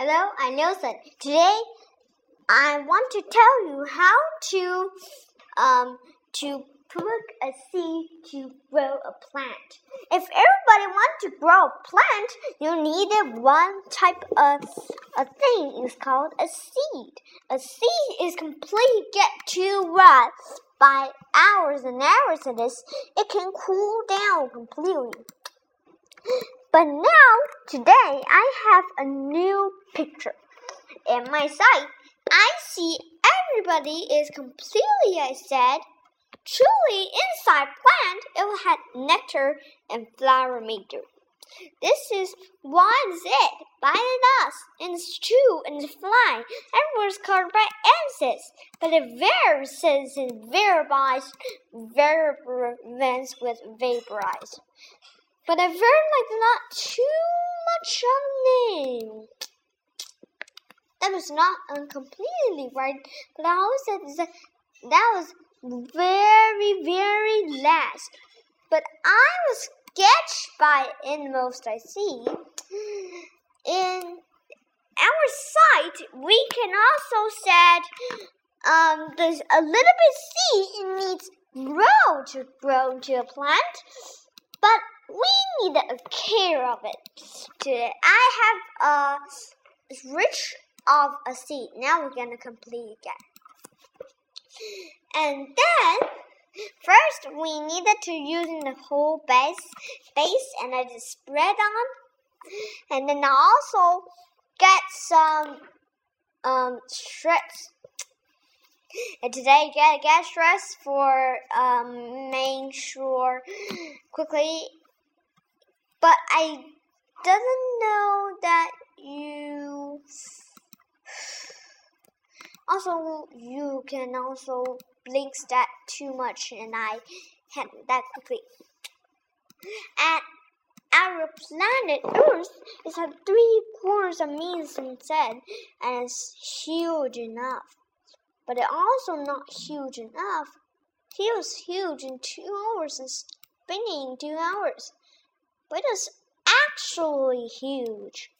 Hello, I'm Nelson. Today, I want to tell you how to um to put a seed to grow a plant. If everybody wants to grow a plant, you need one type of a thing. It's called a seed. A seed is completely get to rot by hours and hours of this. It can cool down completely. But now, today, I have a new picture. In my sight, I see everybody is completely, I said, truly inside plant, it will have nectar and flower maker. This is what is it, by the dust, and it's true, and it's flying. Everyone's covered by answers, but it and varies, varies with vaporized. But I very like not too much of name. That was not completely right, but I always said that was very, very last. But I was sketched by in most I see. In our site, we can also said um, there's a little bit seed it needs grow to grow into a plant, but we need a care of it. Today I have a rich of a seed. Now we're gonna complete again. And then first we needed to use the whole base base and I just spread on and then I also get some um shreds and today get get stress for um making sure quickly but I doesn't know that you also you can also blink that too much and I can't that quickly. And our planet Earth is at three quarters of meters instead, and it's huge enough. But it's also not huge enough. He was huge in two hours and spinning in two hours but it's actually huge.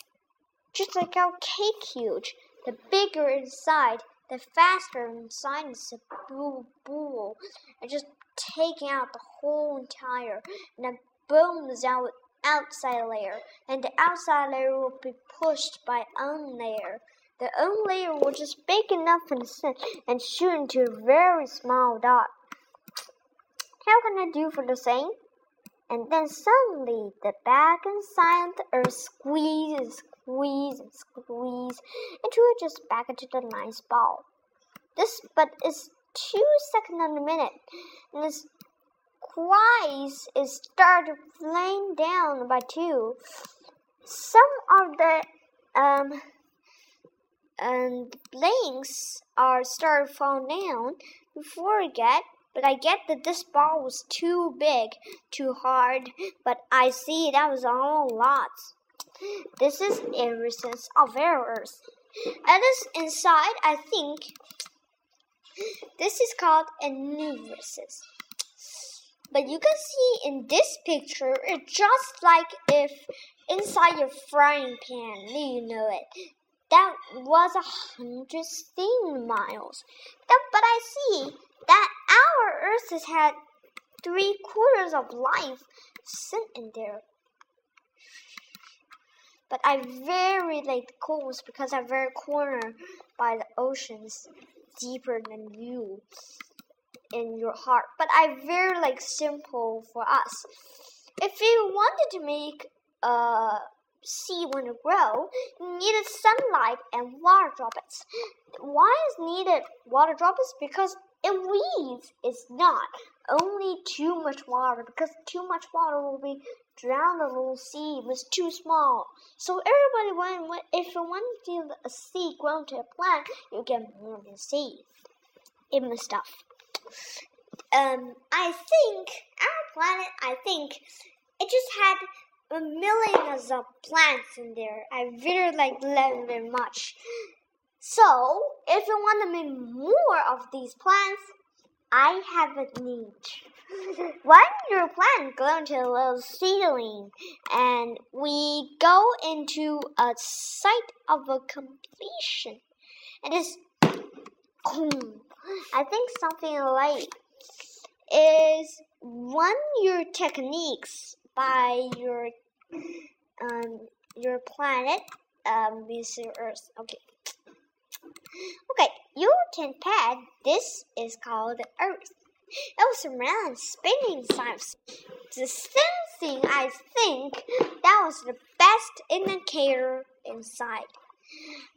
Just like our cake huge. The bigger inside, the faster inside is a boo boo. And just taking out the whole entire and then booms out outside layer. And the outside layer will be pushed by own layer. The own layer will just big enough and and shoot into a very small dot. How can I do for the same? And then suddenly the back and the earth squeeze and squeeze and squeeze until it just back into the nice ball. This but it's two seconds on a minute, and this quies is started flying down by two. Some of the um and blinks are started falling down before it get but I get that this ball was too big, too hard, but I see that was all lots. This is innocence of errors. And this inside, I think, this is called a. But you can see in this picture, it's just like if inside your frying pan, you know it. That was a hundred steam miles. That, but I see that our Earth has had three quarters of life sent in there. But I very like coast because I'm very corner by the oceans deeper than you in your heart. But I very like simple for us. If you wanted to make a seed want to grow, you needed sunlight and water droplets. Why is needed water droplets? Because it weeds. It's not. Only too much water because too much water will be drown the little seed was too small. So everybody when if you want to see a sea grow to a plant, you get more than seed. Even the stuff. Um, I think our planet. I think it just had millions of plants in there. I really like them very much. So, if you want to make more of these plants, I have a need. One your planet go into a little ceiling and we go into a site of a completion. It's I think something like is one your techniques by your um your planet um Mr. Earth. Okay. Okay, your tin pad. This is called Earth. It was around spinning times. The same thing I think, that was the best indicator inside.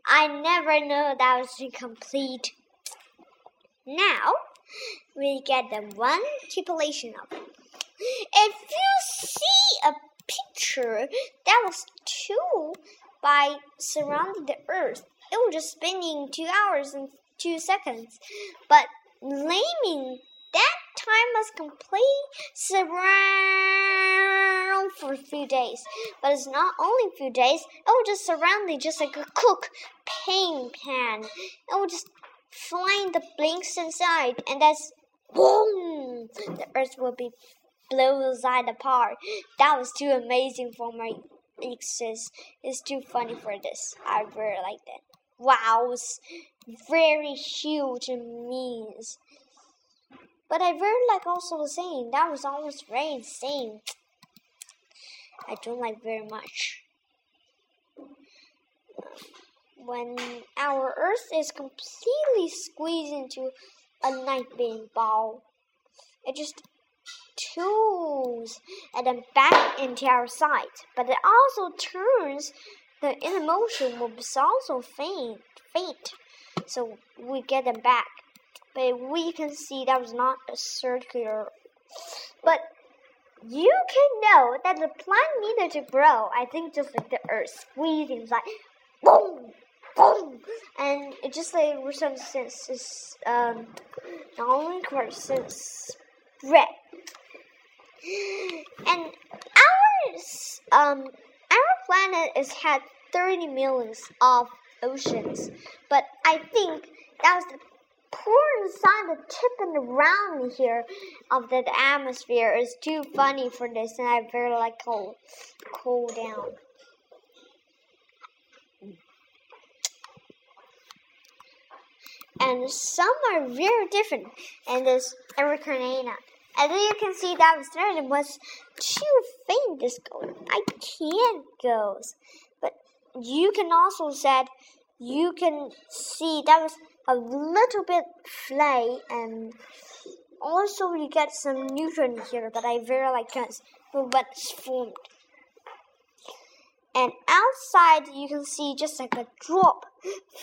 I never knew that was incomplete. Now, we get the one stipulation of it. If you see a picture that was two by surrounding the earth, it was just spinning two hours and two seconds. But naming that time was complete surround for a few days. But it's not only a few days, it was just surround surrounding just like a cook paint pan. It was just flying the blinks inside and that's boom the earth will be blown side apart. That was too amazing for my exes. It's too funny for this. I really like that. Wow, it's very huge and means. But I really like also the saying that was almost very insane. I don't like very much. When our Earth is completely squeezed into a night beam ball, it just tools and then back into our side. But it also turns the in motion will be also faint, faint. So we get them back but we can see that was not a circular. But you can know that the plant needed to grow. I think just like the earth squeezing, like boom, boom, and it just like since is um not only since spread. And our um planet is had 30 millions of oceans, but I think that's the pour inside the tip and around here of the atmosphere is too funny for this, and I very like cool, cool down. And some are very different, and this Ericanina. Then you can see that downstairs it was too faint this goes. I can't go. But you can also said you can see that was a little bit fly and also you get some nutrient here that I very like because what's formed. And outside you can see just like a drop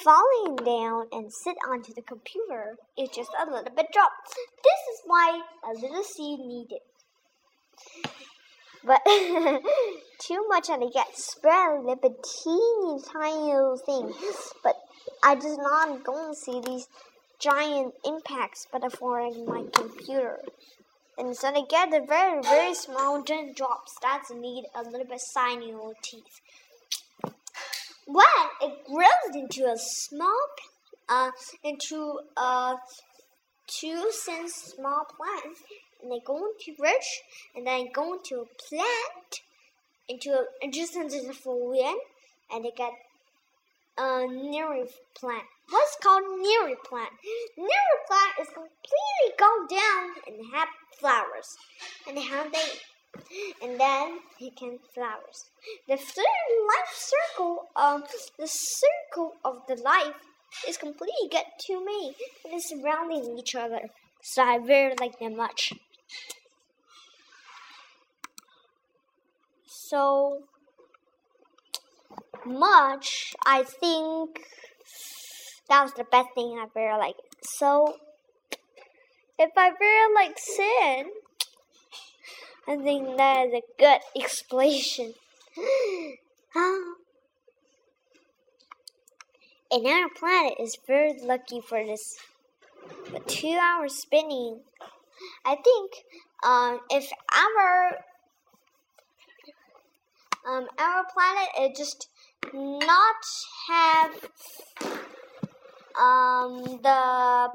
falling down and sit onto the computer. is just a little bit drop. This is why a little seed needed. But too much and it gets spread a little bit teeny tiny little thing. But I just not going to see these giant impacts, but for my computer. And so they get the very, very small giant drops. That's need a little bit shiny little teeth. When it grows into a small, uh, into a two cent small plant, and they go into rich, and then go into a plant, into a, just into the wind, and they get a neri plant. What's called neri plant? Neri plant is completely gone down and have flowers, and how they and then he can flowers. The third life circle of the circle of the life is completely get to me and is surrounding each other. So I very like them much. So much, I think that was the best thing I ever like. So, if I really like sin, I think that is a good explanation. and our planet is very lucky for this. But two hours spinning, I think um, if our um, our planet is just not have um, the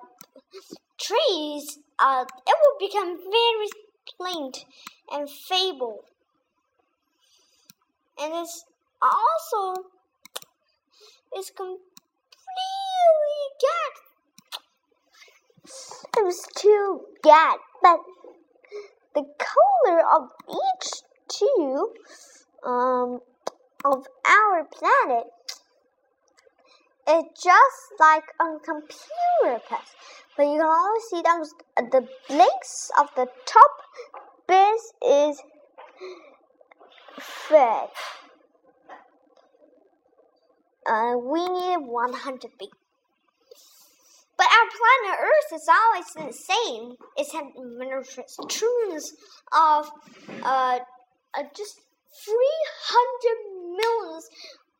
trees uh, it will become very plain and fable. And it's also it's completely get. It was too get, but the color of each two um, of our planet is just like on computer path. But you can only see those the blinks of the top bit is fed. Uh, we need 100 bit. But our planet Earth is always the same. It has trillions of uh, uh, just 300 millions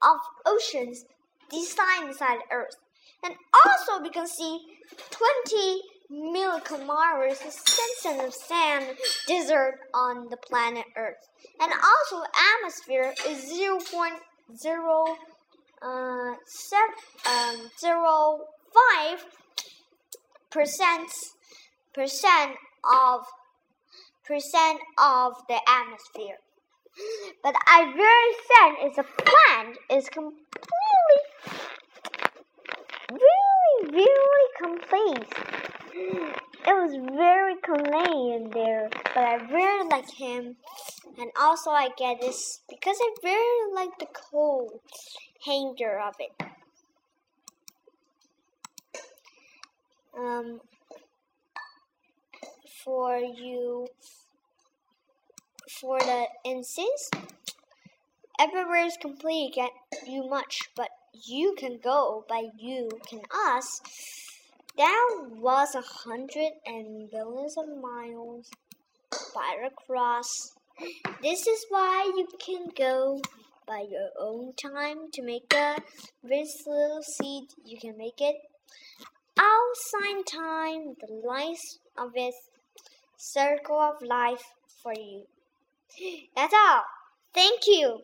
of oceans design inside Earth. And also we can see 20 million kilometers extension of sand desert on the planet Earth. And also atmosphere is 0. Uh, seven, um, zero five percent percent of percent of the atmosphere. But I very said is a plant is completely really really complete. It was very clean in there, but I really like him. And also I get this because I very like the cold hanger of it. Um, for you, for the instance, everywhere is complete, get you much, but you can go, by you can us. That was a hundred and billions of miles by across. This is why you can go by your own time to make a this little seed. You can make it outside time, the life of this circle of life for you. That's all. Thank you.